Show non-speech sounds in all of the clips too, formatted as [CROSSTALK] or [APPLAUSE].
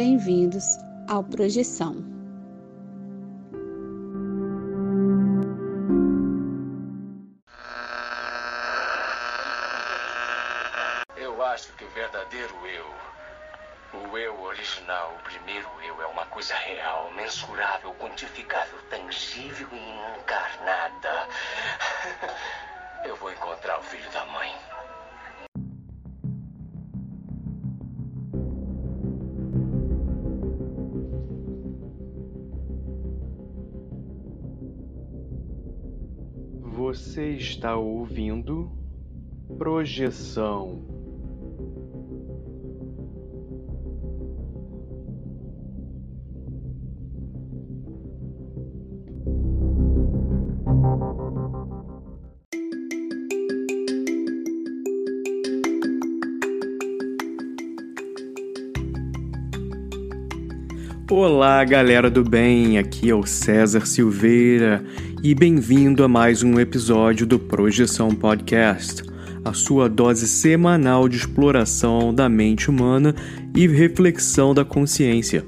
bem-vindos ao Projeção. Está ouvindo Projeção. Olá, galera do bem, aqui é o César Silveira e bem-vindo a mais um episódio do Projeção Podcast, a sua dose semanal de exploração da mente humana e reflexão da consciência.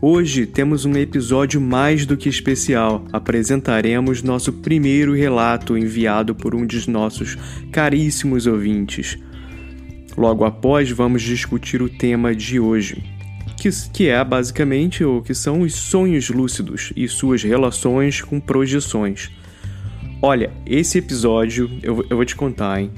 Hoje temos um episódio mais do que especial. Apresentaremos nosso primeiro relato enviado por um dos nossos caríssimos ouvintes. Logo após, vamos discutir o tema de hoje, que, que é basicamente o que são os sonhos lúcidos e suas relações com projeções. Olha, esse episódio eu, eu vou te contar, hein?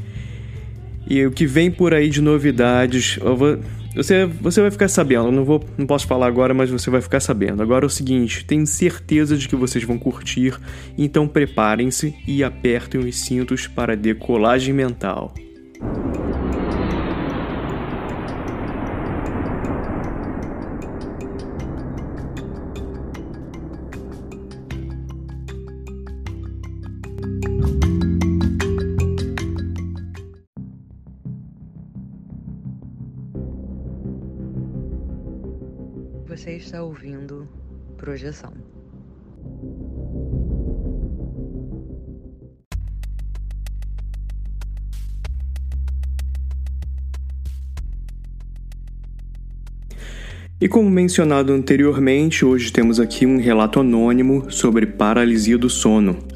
E o que vem por aí de novidades, vou, você, você vai ficar sabendo. Não, vou, não posso falar agora, mas você vai ficar sabendo. Agora é o seguinte: tenho certeza de que vocês vão curtir, então preparem-se e apertem os cintos para decolagem mental. Está ouvindo Projeção. E como mencionado anteriormente, hoje temos aqui um relato anônimo sobre paralisia do sono.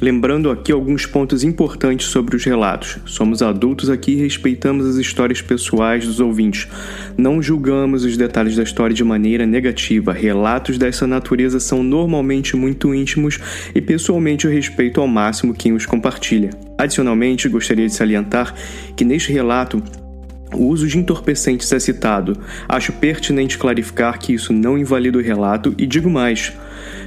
Lembrando aqui alguns pontos importantes sobre os relatos. Somos adultos aqui e respeitamos as histórias pessoais dos ouvintes. Não julgamos os detalhes da história de maneira negativa. Relatos dessa natureza são normalmente muito íntimos e pessoalmente eu respeito ao máximo quem os compartilha. Adicionalmente, gostaria de salientar que neste relato o uso de entorpecentes é citado. Acho pertinente clarificar que isso não invalida o relato e digo mais.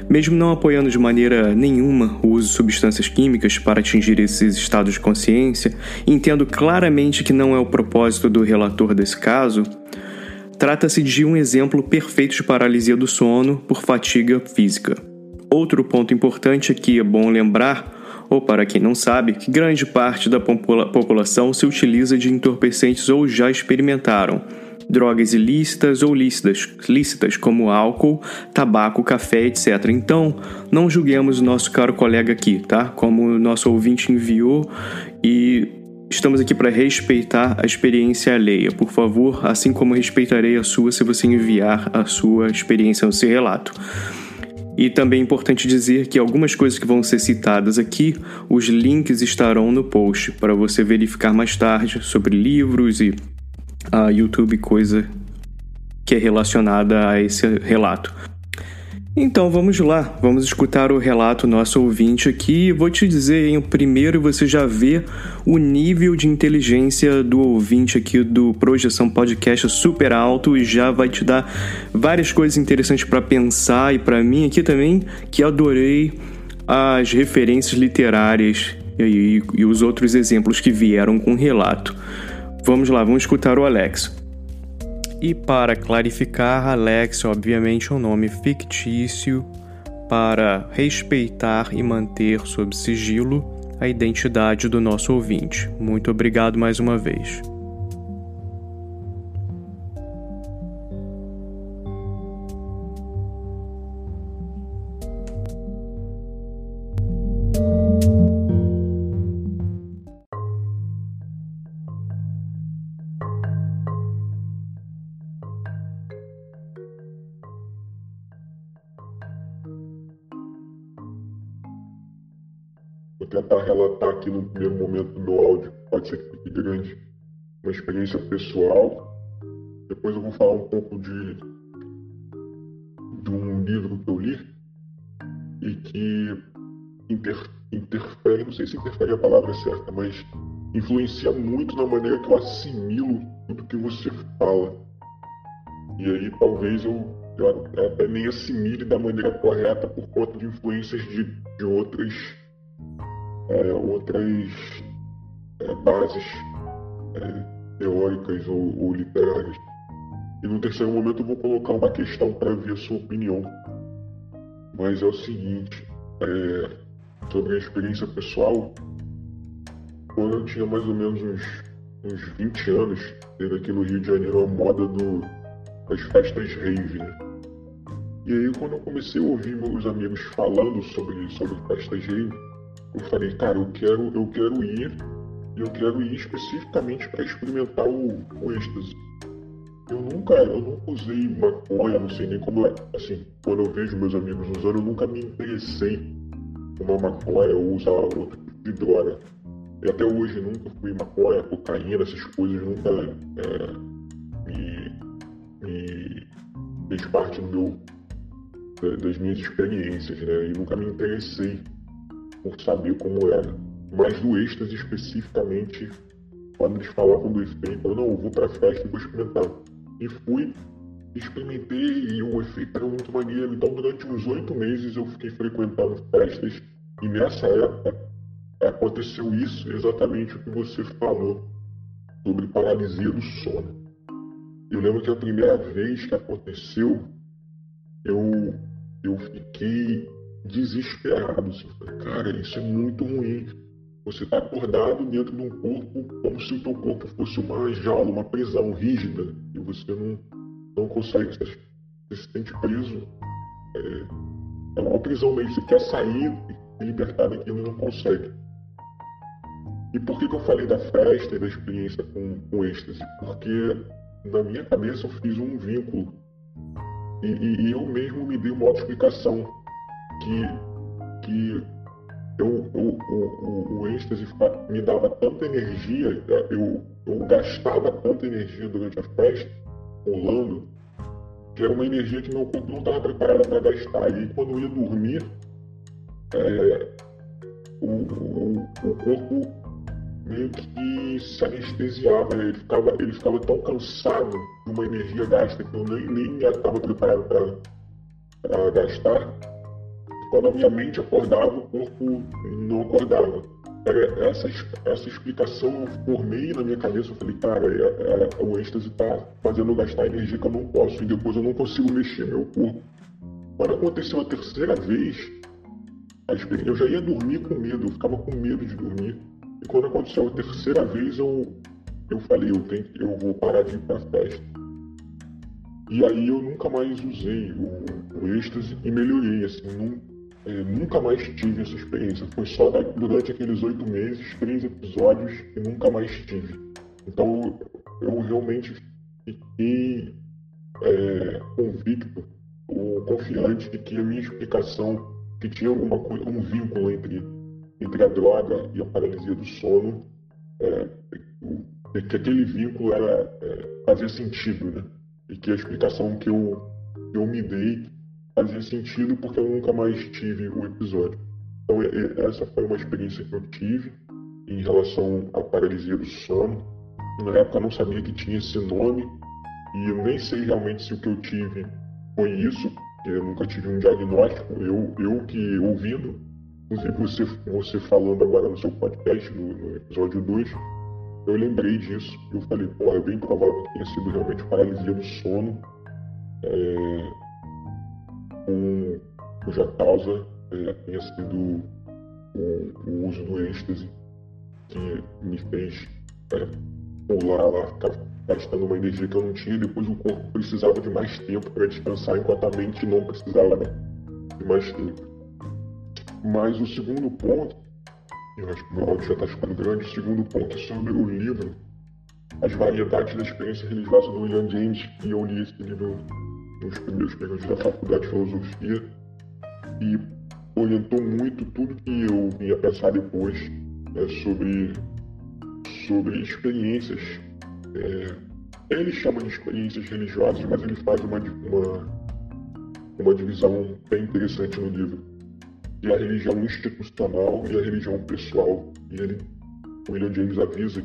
Mesmo não apoiando de maneira nenhuma o uso de substâncias químicas para atingir esses estados de consciência, entendo claramente que não é o propósito do relator desse caso. Trata-se de um exemplo perfeito de paralisia do sono por fatiga física. Outro ponto importante aqui é bom lembrar ou para quem não sabe, que grande parte da popula população se utiliza de entorpecentes ou já experimentaram. Drogas ilícitas ou lícitas, lícitas como álcool, tabaco, café, etc. Então, não julguemos o nosso caro colega aqui, tá? Como o nosso ouvinte enviou e Estamos aqui para respeitar a experiência alheia. Por favor, assim como respeitarei a sua se você enviar a sua experiência no seu relato. E também é importante dizer que algumas coisas que vão ser citadas aqui, os links estarão no post para você verificar mais tarde sobre livros e a YouTube coisa que é relacionada a esse relato. Então vamos lá, vamos escutar o relato nosso ouvinte aqui. Vou te dizer, em primeiro você já vê o nível de inteligência do ouvinte aqui do Projeção Podcast super alto e já vai te dar várias coisas interessantes para pensar e para mim aqui também que adorei as referências literárias e, e, e os outros exemplos que vieram com o relato. Vamos lá, vamos escutar o Alex. E para clarificar, Alex obviamente é um nome fictício para respeitar e manter sob sigilo a identidade do nosso ouvinte. Muito obrigado mais uma vez. Tentar relatar aqui no primeiro momento do áudio, pode ser que fique grande, uma experiência pessoal. Depois eu vou falar um pouco de, de um livro que eu li e que inter, interfere, não sei se interfere a palavra certa, mas influencia muito na maneira que eu assimilo tudo que você fala. E aí talvez eu, eu até nem assimile da maneira correta por conta de influências de, de outras, é, outras é, bases é, teóricas ou, ou literárias. E no terceiro momento eu vou colocar uma questão para ver a sua opinião. Mas é o seguinte, é, sobre a experiência pessoal, quando eu tinha mais ou menos uns, uns 20 anos, teve aqui no Rio de Janeiro a moda do, das festas rave, né? E aí quando eu comecei a ouvir meus amigos falando sobre, sobre festas rave, eu falei, cara, eu quero, eu quero ir e eu quero ir especificamente para experimentar o, o êxtase. Eu nunca, eu nunca usei maconha, não sei nem como é. Assim, quando eu vejo meus amigos usando, eu nunca me interessei uma maconha ou usar outro tipo de droga. E até hoje nunca fui maconha, cocaína, essas coisas nunca é, me, me fez parte do meu, das minhas experiências, né? E nunca me interessei por saber como era. Mas do êxtase especificamente, quando eles falavam do efeito, eu não, vou pra festa e vou experimentar. E fui, experimentei e o efeito era muito maneiro. Então durante uns oito meses eu fiquei frequentando festas e nessa época aconteceu isso, exatamente o que você falou sobre paralisia do sono. Eu lembro que a primeira vez que aconteceu, eu, eu fiquei desesperado. Assim, cara, isso é muito ruim. Você está acordado dentro de um corpo como se o teu corpo fosse uma jaula, uma prisão rígida, e você não, não consegue, você se sente preso. É, é uma prisão mesmo, você quer sair, se libertar daquilo não consegue. E por que, que eu falei da festa e da experiência com, com êxtase? Porque na minha cabeça eu fiz um vínculo e, e, e eu mesmo me dei uma explicação que, que eu, eu, o, o êxtase me dava tanta energia, eu, eu gastava tanta energia durante a festa, rolando, que era uma energia que meu corpo não estava preparado para gastar. E quando eu ia dormir, é, o, o, o, corpo meio que se anestesiava, ele, ficava, ele ficava tão cansado de uma energia gasta que eu nem, nem estava preparado para gastar. Quando a minha mente acordava, o corpo não acordava. Era essa, essa explicação eu formei na minha cabeça. Eu falei, cara, é, é, o êxtase está fazendo gastar energia que eu não posso e depois eu não consigo mexer meu corpo. Quando aconteceu a terceira vez, eu já ia dormir com medo, eu ficava com medo de dormir. E quando aconteceu a terceira vez, eu, eu falei, eu, tenho, eu vou parar de ir pra festa. E aí eu nunca mais usei o, o êxtase e melhorei, assim, num, é, nunca mais tive essa experiência. Foi só durante aqueles oito meses, três episódios e nunca mais tive. Então eu realmente fiquei é, convicto ou confiante de que a minha explicação que tinha alguma coisa, um vínculo entre, entre a droga e a paralisia do sono, é, que aquele vínculo era, é, fazia sentido, né? E que a explicação que eu, que eu me dei fazia sentido porque eu nunca mais tive o episódio. Então, essa foi uma experiência que eu tive em relação à paralisia do sono. Na época eu não sabia que tinha esse nome e eu nem sei realmente se o que eu tive foi isso, eu nunca tive um diagnóstico. Eu, eu que ouvindo, inclusive você, você falando agora no seu podcast, no, no episódio 2, eu lembrei disso. Eu falei, pô, é bem provável que tenha sido realmente paralisia do sono, é, com, cuja causa é, tenha sido o, o, uso do êxtase que me fez é, pular lá, gastando uma energia que eu não tinha, depois o corpo precisava de mais tempo para descansar, enquanto a mente não precisava né, de mais tempo. Mas o segundo ponto, eu acho que meu áudio já está ficando grande, o segundo ponto é sobre o livro As Variedades da Experiência Religiosa do William James, e eu li esse livro nos primeiros períodos da faculdade de filosofia, e orientou muito tudo que eu vinha pensar depois é, sobre, sobre experiências. É, ele chama de experiências religiosas, mas ele faz uma, uma, uma divisão bem interessante no livro. E a religião institucional e a religião pessoal. E ele, o William James avisa,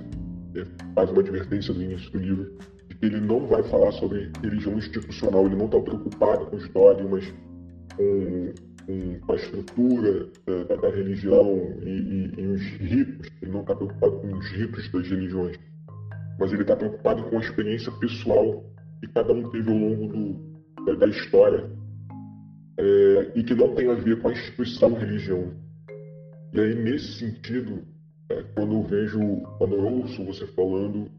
é, faz uma advertência no início do livro, ele não vai falar sobre religião institucional, ele não está preocupado com os dogmas, com com a estrutura da, da religião e, e, e, os ritos. Ele não está preocupado com os ritos das religiões, mas ele está preocupado com a experiência pessoal que cada um teve ao longo do, da, da, história é, e que não tem a ver com a instituição religião. E aí, nesse sentido, é, quando eu vejo, quando eu ouço você falando,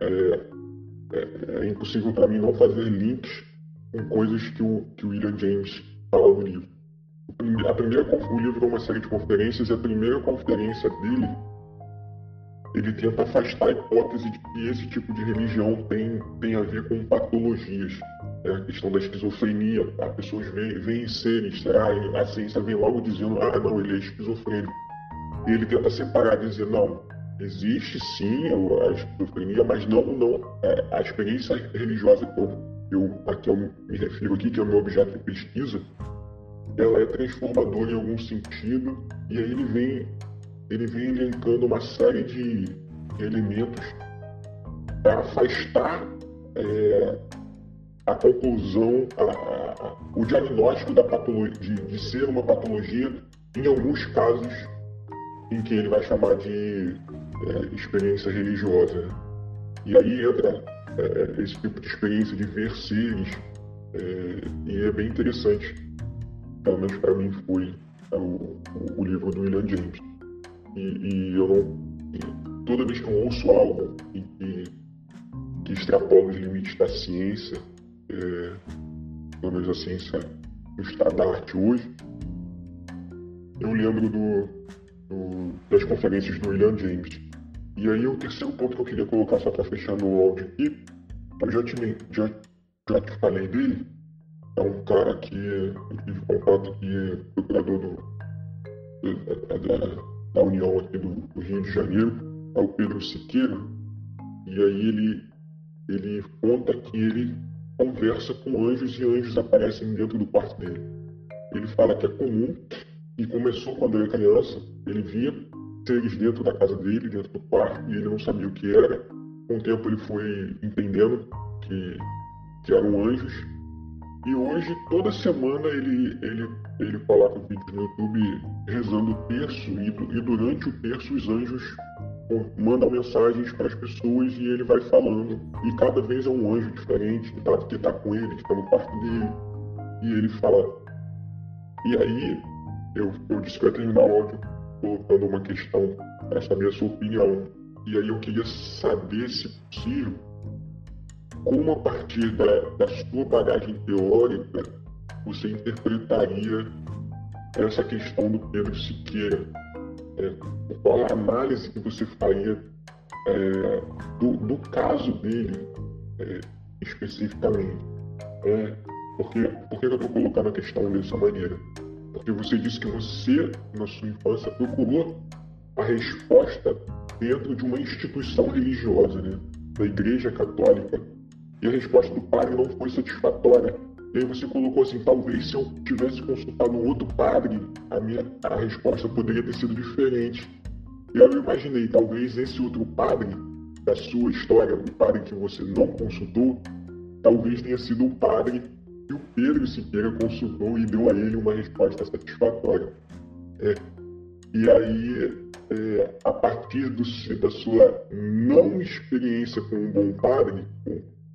é, é, é impossível para mim não fazer links com coisas que o, que o William James fala no livro a primeira, o livro é uma série de conferências e a primeira conferência dele ele tenta afastar a hipótese de que esse tipo de religião tem, tem a ver com patologias. É a questão da esquizofrenia. As pessoas veem, veem seres, ah, a ciência vem logo dizendo, ah, não, ele é esquizofrênico. E ele tenta separar, dizer, não, existe sim a esquizofrenia, mas não, não é, a experiência religiosa que eu, eu, a que eu me refiro aqui, que é o meu objeto de pesquisa, ela é transformadora em algum sentido, e aí ele vem, ele vem elencando uma série de elementos para afastar é, a conclusão, a, a, o diagnóstico da patologia, de, de, ser uma patologia, em alguns casos em que ele vai chamar de é, experiência religiosa. E aí entra é, esse tipo de experiência de ver seres, é, e é bem interessante pelo menos para mim foi é, o, o, livro do William James. E, e eu não. E toda vez que eu ouço algo que, que extrapola os limites da ciência, é, pelo menos a ciência no estado da arte hoje, eu lembro do, do, das conferências do William James. E aí o terceiro ponto que eu queria colocar só para fechar no áudio aqui, eu já te, já, já te falei dele, é um cara que eu tive contato que é procurador do, da, da, União aqui do, do, Rio de Janeiro, é o Pedro Siqueira, e aí ele, ele conta que ele conversa com anjos e anjos aparecem dentro do quarto dele. Ele fala que é comum e começou quando era criança, ele via seres dentro da casa dele, dentro do quarto, e ele não sabia o que era. Com o tempo ele foi entendendo que, que eram anjos e hoje, toda semana, ele, ele, ele coloca vídeos no YouTube rezando o terço, e, e durante o terço os anjos mandam mensagens para as pessoas e ele vai falando. E cada vez é um anjo diferente que está tá com ele, que está no quarto dele. E ele fala. E aí, eu, eu disse que ia terminar o áudio colocando uma questão para saber a sua opinião. E aí eu queria saber, se possível, como a partir da, da sua bagagem teórica você interpretaria essa questão do Pedro Siqueira? É, qual a análise que você faria é, do, do, caso dele é, especificamente? É, porque, por que eu estou colocando a questão dessa maneira? Porque você disse que você, na sua infância, procurou a resposta dentro de uma instituição religiosa, né? da Igreja Católica e a resposta do padre não foi satisfatória. E aí você colocou assim, talvez se eu tivesse consultado um outro padre, a minha a resposta poderia ter sido diferente. E aí eu imaginei, talvez esse outro padre da sua história, o padre que você não consultou, talvez tenha sido o padre que o Pedro Siqueira consultou e deu a ele uma resposta satisfatória. É, e aí, é, a partir do, da sua não experiência com um bom padre,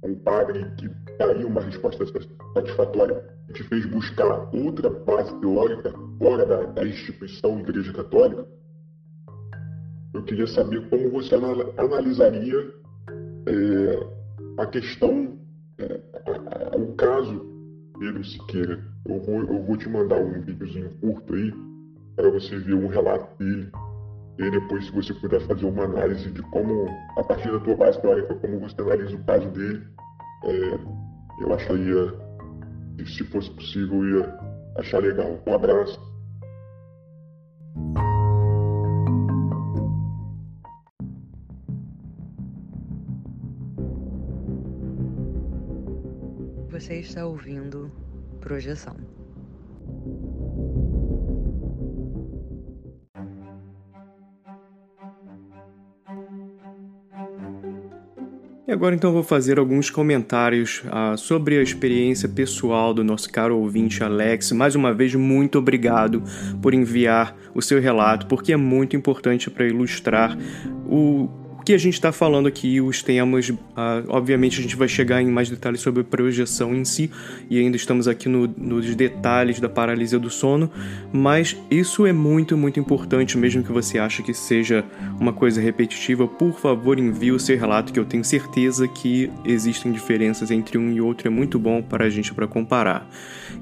com um padre que daria uma resposta satisfatória e te fez buscar outra base teórica fora da, da instituição Igreja Católica, eu queria saber como você analisaria é, a questão, é, o caso Pedro Siqueira. Eu vou, eu vou te mandar um videozinho curto aí para você ver um relato dele e depois, se você puder fazer uma análise de como, a partir da tua base teórica, como você analisa o caso dele, é, eu acharia, se fosse possível, ia achar legal. Um abraço Você está ouvindo Projeção. E agora então vou fazer alguns comentários uh, sobre a experiência pessoal do nosso caro ouvinte Alex. Mais uma vez, muito obrigado por enviar o seu relato, porque é muito importante para ilustrar o que a gente está falando aqui, os temas, ah, obviamente a gente vai chegar em mais detalhes sobre a projeção em si, e ainda estamos aqui no, nos detalhes da paralisia do sono, mas isso é muito, muito importante, mesmo que você ache que seja uma coisa repetitiva, por favor envie o seu relato, que eu tenho certeza que existem diferenças entre um e outro, é muito bom para a gente para comparar.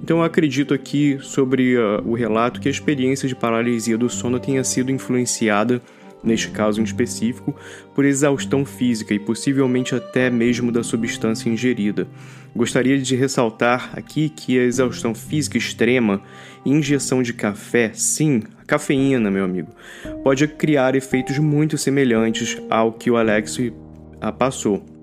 Então eu acredito aqui sobre uh, o relato que a experiência de paralisia do sono tenha sido influenciada neste caso em específico, por exaustão física e possivelmente até mesmo da substância ingerida. Gostaria de ressaltar aqui que a exaustão física extrema e injeção de café, sim, a cafeína, meu amigo, pode criar efeitos muito semelhantes ao que o Alex passou.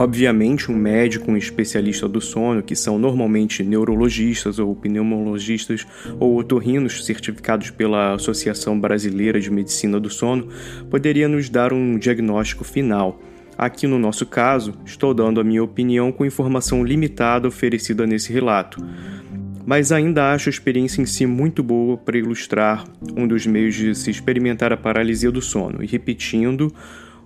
Obviamente, um médico, um especialista do sono, que são normalmente neurologistas ou pneumologistas ou otorrinos certificados pela Associação Brasileira de Medicina do Sono, poderia nos dar um diagnóstico final. Aqui no nosso caso, estou dando a minha opinião com informação limitada oferecida nesse relato. Mas ainda acho a experiência em si muito boa para ilustrar um dos meios de se experimentar a paralisia do sono. E repetindo,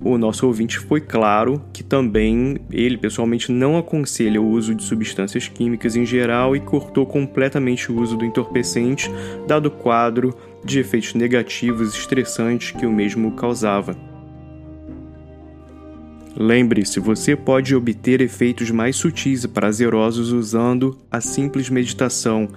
o nosso ouvinte foi claro que também ele pessoalmente não aconselha o uso de substâncias químicas em geral e cortou completamente o uso do entorpecente, dado o quadro de efeitos negativos e estressantes que o mesmo causava. Lembre-se, você pode obter efeitos mais sutis e prazerosos usando a simples meditação,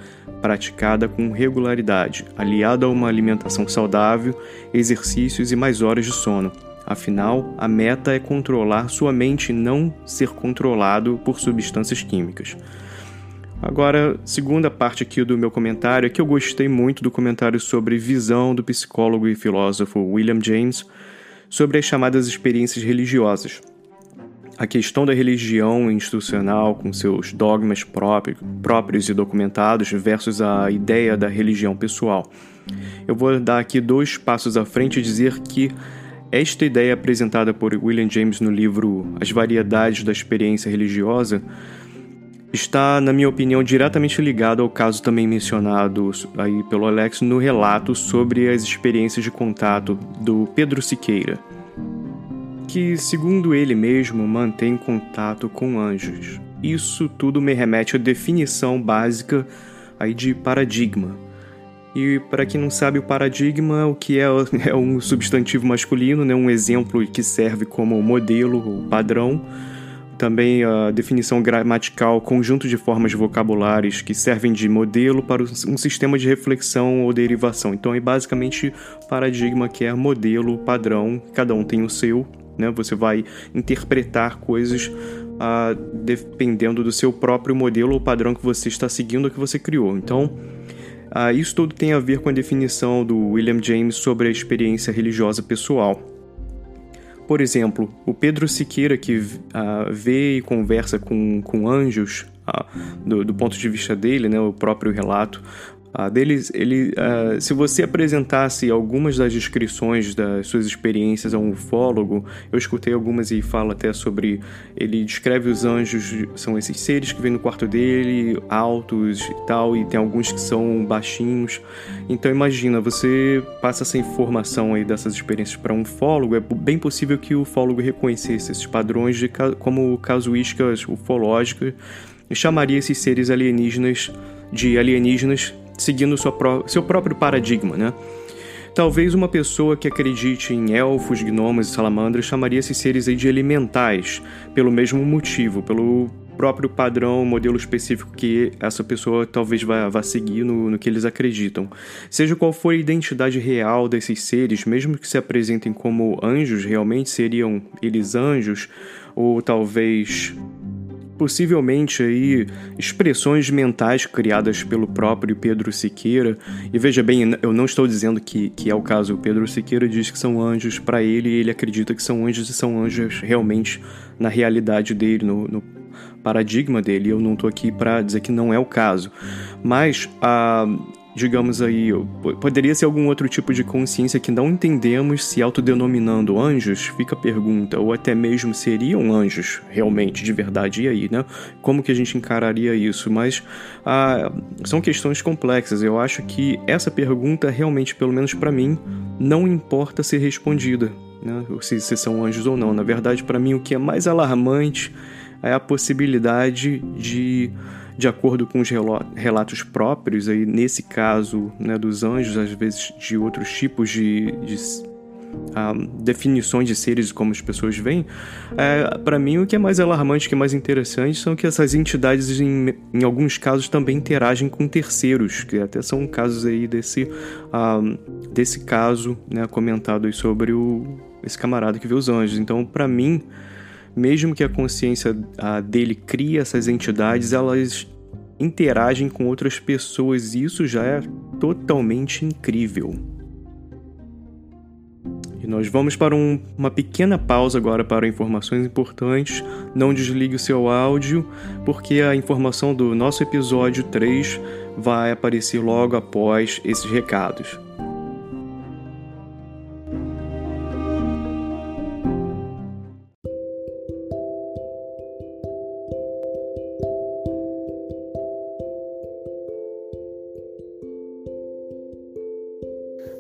praticada com regularidade, aliada a uma alimentação saudável, exercícios e mais horas de sono. Afinal, a meta é controlar sua mente e não ser controlado por substâncias químicas. Agora, segunda parte aqui do meu comentário é que eu gostei muito do comentário sobre visão do psicólogo e filósofo William James sobre as chamadas experiências religiosas. A questão da religião institucional com seus dogmas próprios, próprios e documentados versus a ideia da religião pessoal. Eu vou dar aqui dois passos à frente e dizer que esta ideia apresentada por William James no livro As Variedades da Experiência Religiosa está, na minha opinião, diretamente ligado ao caso também mencionado aí pelo Alex no relato sobre as experiências de contato do Pedro Siqueira, que, segundo ele mesmo, mantém contato com anjos. Isso tudo me remete à definição básica aí de paradigma, e para quem não sabe, o paradigma, o que é, [LAUGHS] é um substantivo masculino, né? um exemplo que serve como modelo padrão. Também a definição gramatical, conjunto de formas vocabulares que servem de modelo para um sistema de reflexão ou derivação. Então é basicamente paradigma que é modelo, padrão, cada um tem o seu, né? Você vai interpretar coisas ah, dependendo do seu próprio modelo ou padrão que você está seguindo ou que você criou. Então, ah, isso tudo tem a ver com a definição do William James sobre a experiência religiosa pessoal. Por exemplo, o Pedro Siqueira, que ah, vê e conversa com, com anjos, ah, do, do, ponto de vista dele, né, o próprio relato, Uh, deles, ele, uh, se você apresentasse algumas das descrições das suas experiências a um ufólogo, eu escutei algumas e fala até sobre. Ele descreve os anjos, são esses seres que vêm no quarto dele, altos e tal, e tem alguns que são baixinhos. Então imagina, você passa essa informação aí dessas experiências para um ufólogo, é bem possível que o ufólogo reconhecesse esses padrões de, como casuísticas ufológicas e chamaria esses seres alienígenas de alienígenas seguindo seu próprio paradigma, né? Talvez uma pessoa que acredite em elfos, gnomos e salamandras chamaria esses seres aí de elementais, pelo mesmo motivo, pelo próprio padrão, modelo específico que essa pessoa talvez vá, vá seguir no, no que eles acreditam. Seja qual for a identidade real desses seres, mesmo que se apresentem como anjos, realmente seriam eles anjos, ou talvez possivelmente aí expressões mentais criadas pelo próprio Pedro Siqueira. E veja bem, eu não estou dizendo que, que é o caso. O Pedro Siqueira diz que são anjos para ele e ele acredita que são anjos e são anjos realmente na realidade dele, no, no paradigma dele. Eu não estou aqui para dizer que não é o caso. Mas a digamos aí, poderia ser algum outro tipo de consciência que não entendemos se autodenominando anjos? Fica a pergunta, ou até mesmo seriam anjos realmente, de verdade, e aí, né? Como que a gente encararia isso? Mas ah, são questões complexas. Eu acho que essa pergunta realmente, pelo menos para mim, não importa ser respondida, né? Se, se são anjos ou não. Na verdade, para mim, o que é mais alarmante é a possibilidade de de acordo com os relatos próprios, aí nesse caso né, dos anjos, às vezes de outros tipos de, de uh, definições de seres como as pessoas veem, é, para mim o que é mais alarmante, o que é mais interessante, são que essas entidades, em, em alguns casos, também interagem com terceiros, que até são casos aí desse, uh, desse caso né, comentado sobre o, esse camarada que vê os anjos. Então, para mim mesmo que a consciência dele crie essas entidades, elas interagem com outras pessoas e isso já é totalmente incrível. E nós vamos para um, uma pequena pausa agora para informações importantes. Não desligue o seu áudio, porque a informação do nosso episódio 3 vai aparecer logo após esses recados.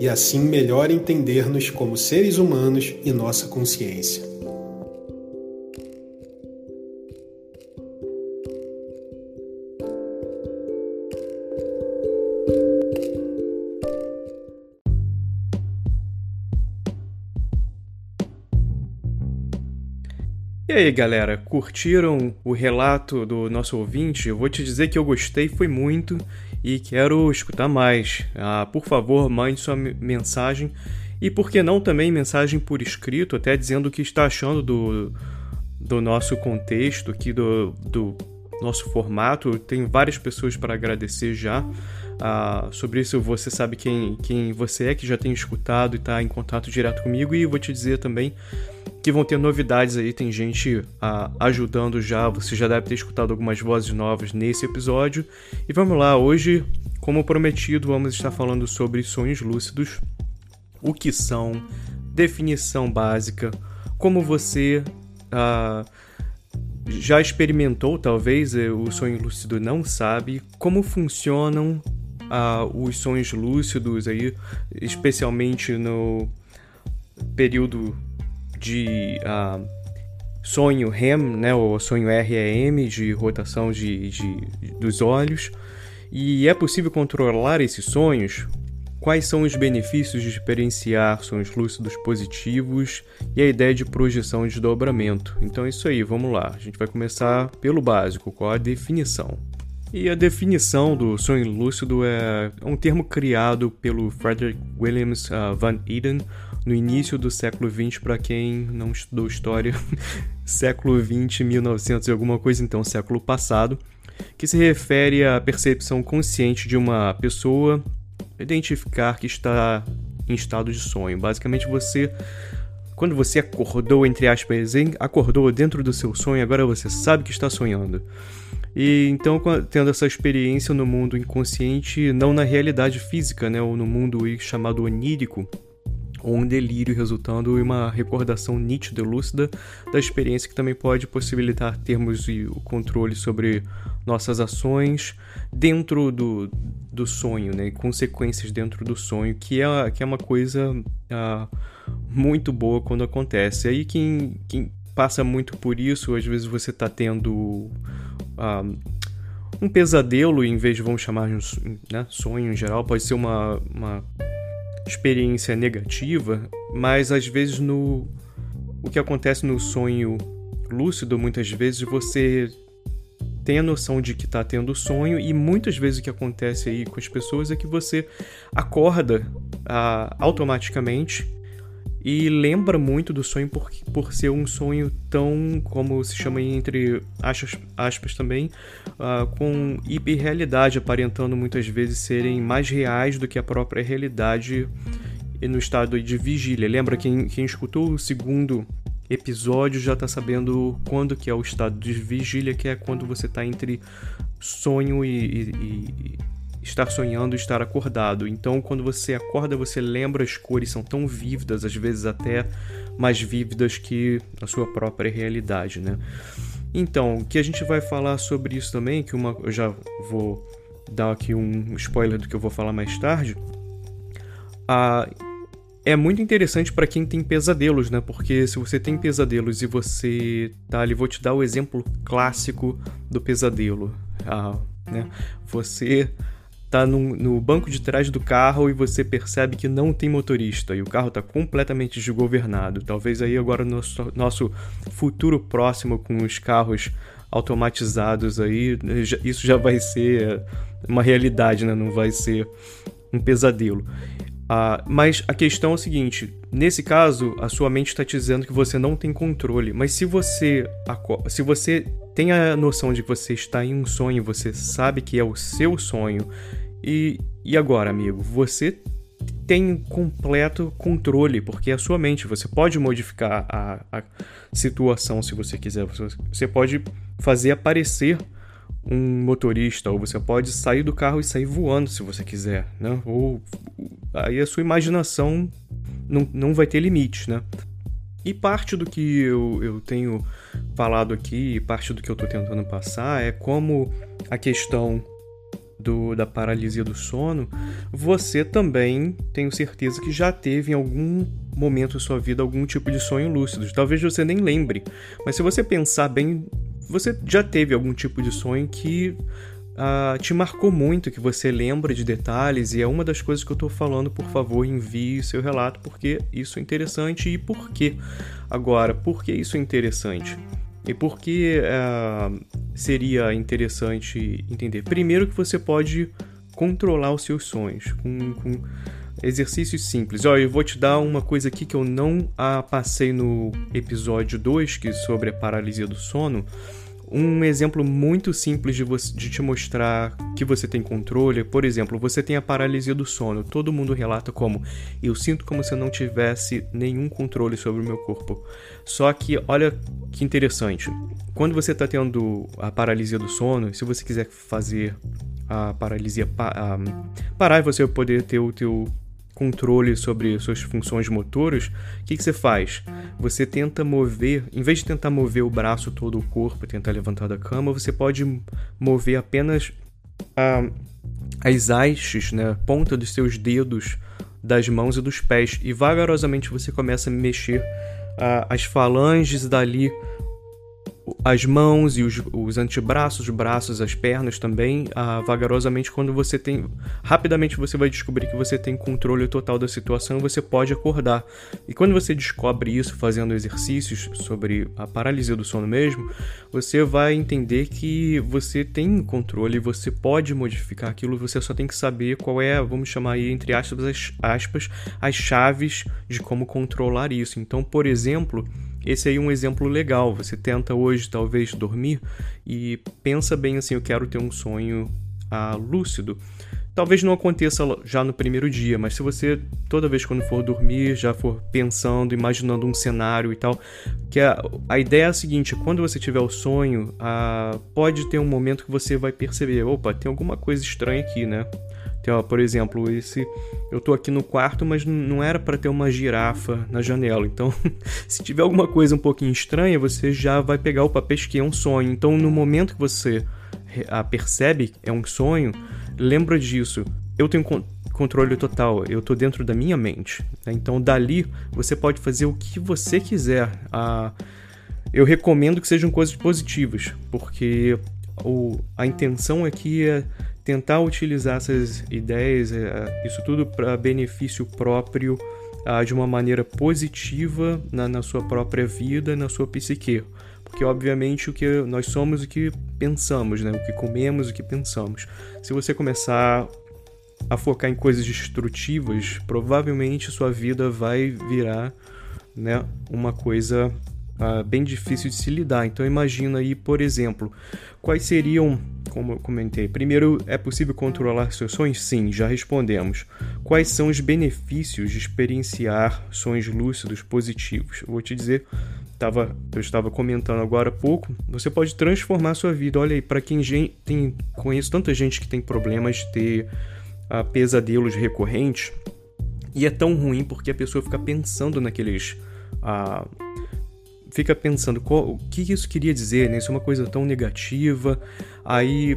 e assim melhor entender-nos como seres humanos e nossa consciência. E aí, galera, curtiram o relato do nosso ouvinte? Eu vou te dizer que eu gostei, foi muito e quero escutar mais. Ah, por favor, mande sua mensagem e, por que não, também mensagem por escrito, até dizendo o que está achando do, do nosso contexto aqui, do, do nosso formato. Tem várias pessoas para agradecer já. Ah, sobre isso você sabe quem, quem você é, que já tem escutado e está em contato direto comigo, e vou te dizer também que vão ter novidades aí, tem gente ah, ajudando já, você já deve ter escutado algumas vozes novas nesse episódio. E vamos lá, hoje, como prometido, vamos estar falando sobre sonhos lúcidos, o que são, definição básica, como você ah, já experimentou, talvez, eh, o sonho lúcido não sabe, como funcionam ah, os sonhos lúcidos aí, especialmente no período de uh, sonho REM, né, ou sonho REM, de rotação de, de, dos olhos. E é possível controlar esses sonhos? Quais são os benefícios de experienciar sonhos lúcidos positivos e a ideia de projeção de desdobramento? Então é isso aí, vamos lá. A gente vai começar pelo básico, qual a definição? E a definição do sonho lúcido é um termo criado pelo Frederick Williams uh, Van Eden, no início do século XX, para quem não estudou história, [LAUGHS] século XX, 1900 e alguma coisa, então século passado, que se refere à percepção consciente de uma pessoa identificar que está em estado de sonho. Basicamente, você quando você acordou, entre aspas, acordou dentro do seu sonho, agora você sabe que está sonhando. E então, tendo essa experiência no mundo inconsciente, não na realidade física, né, ou no mundo chamado onírico, ou um delírio resultando em uma recordação nítida e lúcida da experiência que também pode possibilitar termos o controle sobre nossas ações dentro do, do sonho, né, consequências dentro do sonho, que é, que é uma coisa uh, muito boa quando acontece. Aí quem, quem passa muito por isso, às vezes você está tendo uh, um pesadelo, em vez de vamos chamar de né, sonho em geral, pode ser uma, uma experiência negativa, mas às vezes no o que acontece no sonho lúcido, muitas vezes você tem a noção de que está tendo sonho e muitas vezes o que acontece aí com as pessoas é que você acorda ah, automaticamente e lembra muito do sonho por, por ser um sonho tão, como se chama entre aspas, aspas também, uh, com hiperrealidade, aparentando muitas vezes serem mais reais do que a própria realidade no estado de vigília. Lembra quem, quem escutou o segundo episódio já está sabendo quando que é o estado de vigília, que é quando você está entre sonho e, e, e estar sonhando estar acordado. Então, quando você acorda, você lembra as cores são tão vívidas, às vezes até mais vívidas que a sua própria realidade, né? Então, o que a gente vai falar sobre isso também, que uma eu já vou dar aqui um spoiler do que eu vou falar mais tarde. É muito interessante para quem tem pesadelos, né? Porque se você tem pesadelos e você tá ali, vou te dar o exemplo clássico do pesadelo. Ah, né? Você tá no, no, banco de trás do carro e você percebe que não tem motorista e o carro está completamente desgovernado. Talvez aí agora nosso, nosso futuro próximo com os carros automatizados aí, isso já vai ser uma realidade, né? Não vai ser um pesadelo. Ah, mas a questão é o seguinte: nesse caso, a sua mente está dizendo que você não tem controle. Mas se você, se você tem a noção de que você está em um sonho, você sabe que é o seu sonho, e, e agora, amigo? Você tem completo controle, porque é a sua mente. Você pode modificar a, a situação se você quiser. Você pode fazer aparecer um motorista, ou você pode sair do carro e sair voando se você quiser, né? Ou aí a sua imaginação não, não vai ter limite, né? E parte do que eu, eu tenho falado aqui, parte do que eu estou tentando passar é como a questão do, da paralisia do sono, você também tenho certeza que já teve em algum momento da sua vida algum tipo de sonho lúcido. Talvez você nem lembre, mas se você pensar bem, você já teve algum tipo de sonho que uh, te marcou muito, que você lembra de detalhes, e é uma das coisas que eu estou falando. Por favor, envie seu relato, porque isso é interessante e por quê. Agora, por que isso é interessante? E por que uh, seria interessante entender? Primeiro que você pode controlar os seus sonhos com, com exercícios simples. Olha, eu vou te dar uma coisa aqui que eu não ah, passei no episódio 2, que é sobre a paralisia do sono, um exemplo muito simples de, você, de te mostrar que você tem controle, por exemplo, você tem a paralisia do sono. Todo mundo relata como eu sinto como se eu não tivesse nenhum controle sobre o meu corpo. Só que olha que interessante. Quando você está tendo a paralisia do sono, se você quiser fazer a paralisia pa, a, parar e você poder ter o teu controle sobre suas funções motoras, o que, que você faz? Você tenta mover, em vez de tentar mover o braço todo o corpo, tentar levantar da cama, você pode mover apenas a, as hastes, né, a ponta dos seus dedos das mãos e dos pés, e vagarosamente você começa a mexer as falanges dali as mãos e os, os antebraços, os braços, as pernas também, ah, vagarosamente, quando você tem. Rapidamente você vai descobrir que você tem controle total da situação e você pode acordar. E quando você descobre isso fazendo exercícios sobre a paralisia do sono mesmo, você vai entender que você tem controle, você pode modificar aquilo, você só tem que saber qual é, vamos chamar aí entre aspas, as, aspas, as chaves de como controlar isso. Então, por exemplo esse aí é um exemplo legal. Você tenta hoje talvez dormir e pensa bem assim, eu quero ter um sonho ah, lúcido. Talvez não aconteça já no primeiro dia, mas se você toda vez quando for dormir já for pensando, imaginando um cenário e tal, que a, a ideia é a seguinte: quando você tiver o sonho, a, pode ter um momento que você vai perceber, opa, tem alguma coisa estranha aqui, né? Então, por exemplo, esse eu tô aqui no quarto, mas não era para ter uma girafa na janela. Então, [LAUGHS] se tiver alguma coisa um pouquinho estranha, você já vai pegar o papel que é um sonho. Então, no momento que você a percebe é um sonho, lembra disso. Eu tenho controle total, eu tô dentro da minha mente. Né? Então, dali você pode fazer o que você quiser. Ah, eu recomendo que sejam coisas positivas, porque o, a intenção é tentar utilizar essas ideias, é, isso tudo para benefício próprio, ah, de uma maneira positiva na, na sua própria vida, na sua psique. Porque, obviamente, o que nós somos o que pensamos, né? O que comemos, o que pensamos. Se você começar a focar em coisas destrutivas, provavelmente sua vida vai virar, né, uma coisa uh, bem difícil de se lidar. Então imagina aí, por exemplo, quais seriam, como eu comentei, primeiro, é possível controlar seus sonhos? Sim, já respondemos. Quais são os benefícios de experienciar sonhos lúcidos positivos? Eu vou te dizer Tava, eu estava comentando agora há pouco, você pode transformar sua vida. Olha aí, para quem tem, conheço tanta gente que tem problemas de ter uh, pesadelos recorrentes, e é tão ruim porque a pessoa fica pensando naqueles. Uh, fica pensando qual, o que isso queria dizer, né? Isso é uma coisa tão negativa. Aí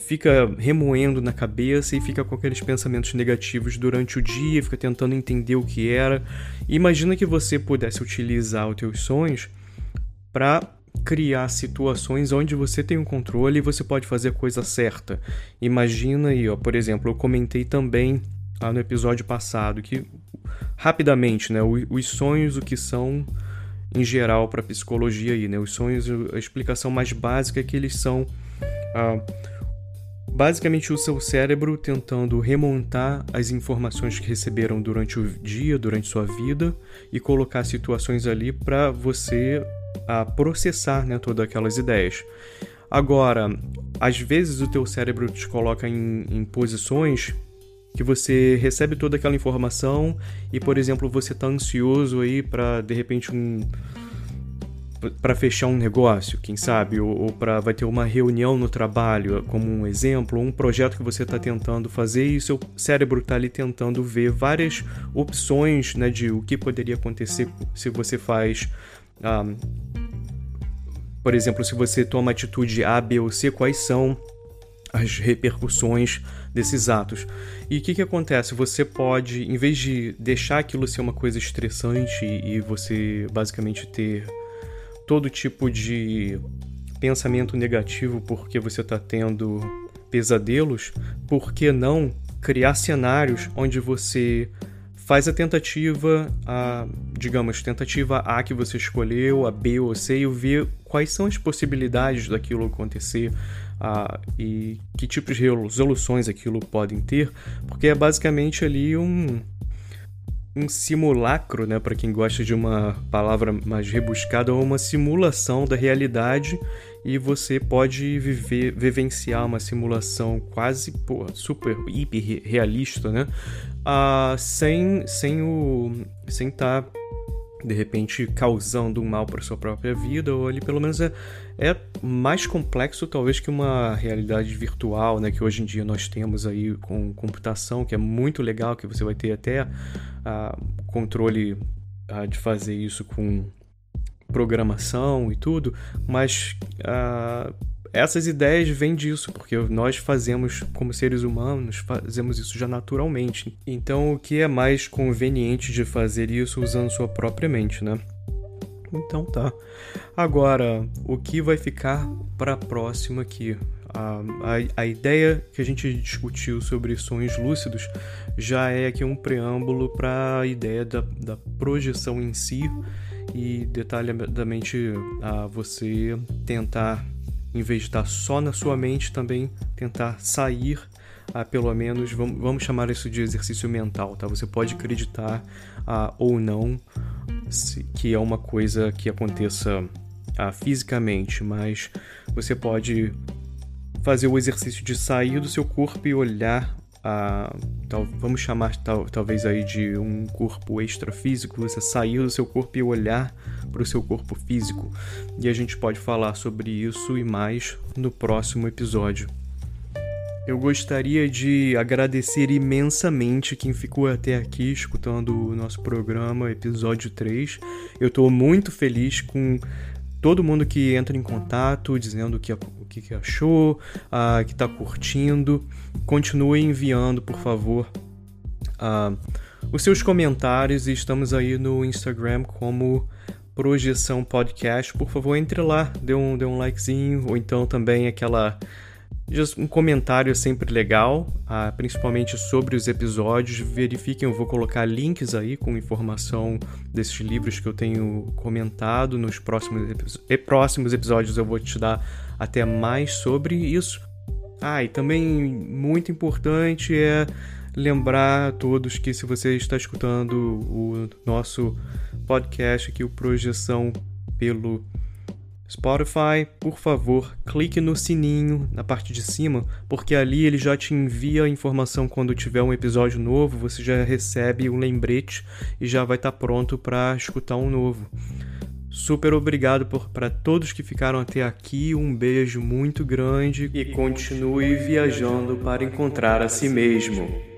fica remoendo na cabeça e fica com aqueles pensamentos negativos durante o dia, fica tentando entender o que era. Imagina que você pudesse utilizar os teus sonhos para criar situações onde você tem o um controle e você pode fazer a coisa certa. Imagina aí, ó, por exemplo, eu comentei também lá no episódio passado que rapidamente, né, os sonhos o que são em geral para psicologia aí, né? Os sonhos, a explicação mais básica é que eles são ah, basicamente o seu cérebro tentando remontar as informações que receberam durante o dia, durante sua vida e colocar situações ali para você a processar né, todas aquelas ideias. Agora, às vezes o teu cérebro te coloca em, em posições que você recebe toda aquela informação e, por exemplo, você está ansioso aí para de repente um para fechar um negócio, quem sabe, ou, ou para vai ter uma reunião no trabalho, como um exemplo, um projeto que você está tentando fazer e seu cérebro está ali tentando ver várias opções, né, de o que poderia acontecer se você faz ah, por exemplo, se você toma atitude A, B ou C, quais são as repercussões desses atos. E o que, que acontece? Você pode, em vez de deixar aquilo ser uma coisa estressante e você basicamente ter todo tipo de pensamento negativo porque você está tendo pesadelos, por que não criar cenários onde você faz a tentativa, a, digamos, tentativa A que você escolheu, a B ou C, e ver quais são as possibilidades daquilo acontecer a, e que tipos de resoluções aquilo podem ter, porque é basicamente ali um, um simulacro, né, para quem gosta de uma palavra mais rebuscada, ou uma simulação da realidade e você pode viver, vivenciar uma simulação quase pô, super hiper realista, né, ah, sem sem o sem estar tá de repente causando um mal para sua própria vida, ou ali pelo menos é, é mais complexo talvez que uma realidade virtual, né, que hoje em dia nós temos aí com computação, que é muito legal, que você vai ter até uh, controle uh, de fazer isso com programação e tudo, mas uh, essas ideias vêm disso, porque nós fazemos, como seres humanos, fazemos isso já naturalmente. Então, o que é mais conveniente de fazer isso usando sua própria mente, né? Então tá. Agora, o que vai ficar para a próxima aqui? A, a, a, ideia que a gente discutiu sobre sonhos lúcidos já é aqui um preâmbulo para a ideia da, da projeção em si e detalhadamente a você tentar em vez de estar só na sua mente, também tentar sair, a, pelo menos, vamos, vamos chamar isso de exercício mental, tá? Você pode acreditar ou não que é uma coisa que aconteça fisicamente, mas você pode fazer o exercício de sair do seu corpo e olhar a tal, vamos chamar tal, talvez aí de um corpo extrafísico, você sair do seu corpo e olhar para o seu corpo físico. E a gente pode falar sobre isso e mais no próximo episódio. Eu gostaria de agradecer imensamente quem ficou até aqui escutando o nosso programa, episódio 3. Eu estou muito feliz com todo mundo que entra em contato dizendo que, o que, achou, uh, que está curtindo. Continue enviando, por favor, uh, os seus comentários estamos aí no Instagram como Projeção Podcast. Por favor, entre lá, dê um, dê um likezinho ou então também aquela um comentário é sempre legal, ah, principalmente sobre os episódios. Verifiquem, eu vou colocar links aí com informação desses livros que eu tenho comentado. Nos próximos, próximos episódios eu vou te dar até mais sobre isso. Ah, e também muito importante é lembrar a todos que se você está escutando o nosso podcast aqui, o Projeção pelo Spotify, por favor, clique no sininho na parte de cima, porque ali ele já te envia a informação quando tiver um episódio novo, você já recebe um lembrete e já vai estar tá pronto para escutar um novo. Super obrigado para todos que ficaram até aqui, um beijo muito grande e continue viajando para encontrar a si mesmo.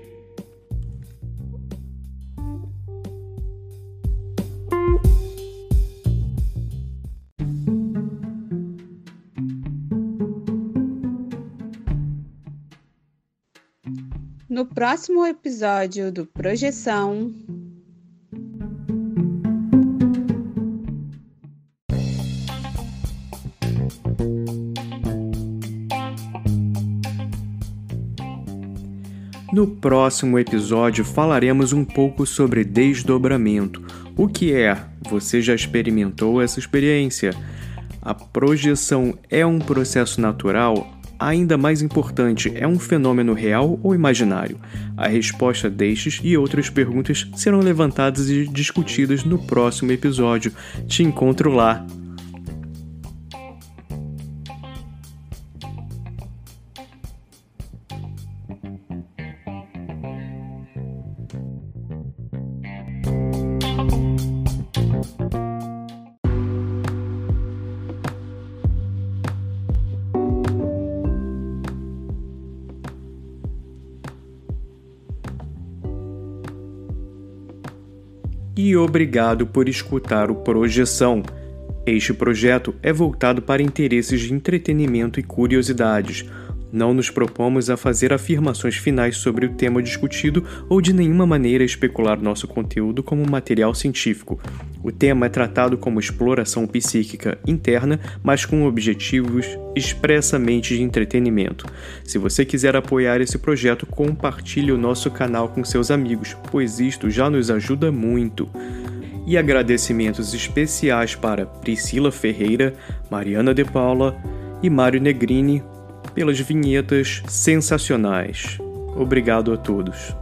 No próximo episódio do Projeção. No próximo episódio falaremos um pouco sobre desdobramento. O que é? Você já experimentou essa experiência? A projeção é um processo natural Ainda mais importante, é um fenômeno real ou imaginário? A resposta destes e outras perguntas serão levantadas e discutidas no próximo episódio. Te encontro lá. E obrigado por escutar o Projeção. Este projeto é voltado para interesses de entretenimento e curiosidades não nos propomos a fazer afirmações finais sobre o tema discutido ou de nenhuma maneira especular nosso conteúdo como material científico. O tema é tratado como exploração psíquica interna, mas com objetivos expressamente de entretenimento. Se você quiser apoiar esse projeto, compartilhe o nosso canal com seus amigos, pois isto já nos ajuda muito e agradecimentos especiais para Priscila Ferreira, Mariana De Paula e Mário Negrini pelas vinhetas sensacionais. Obrigado a todos.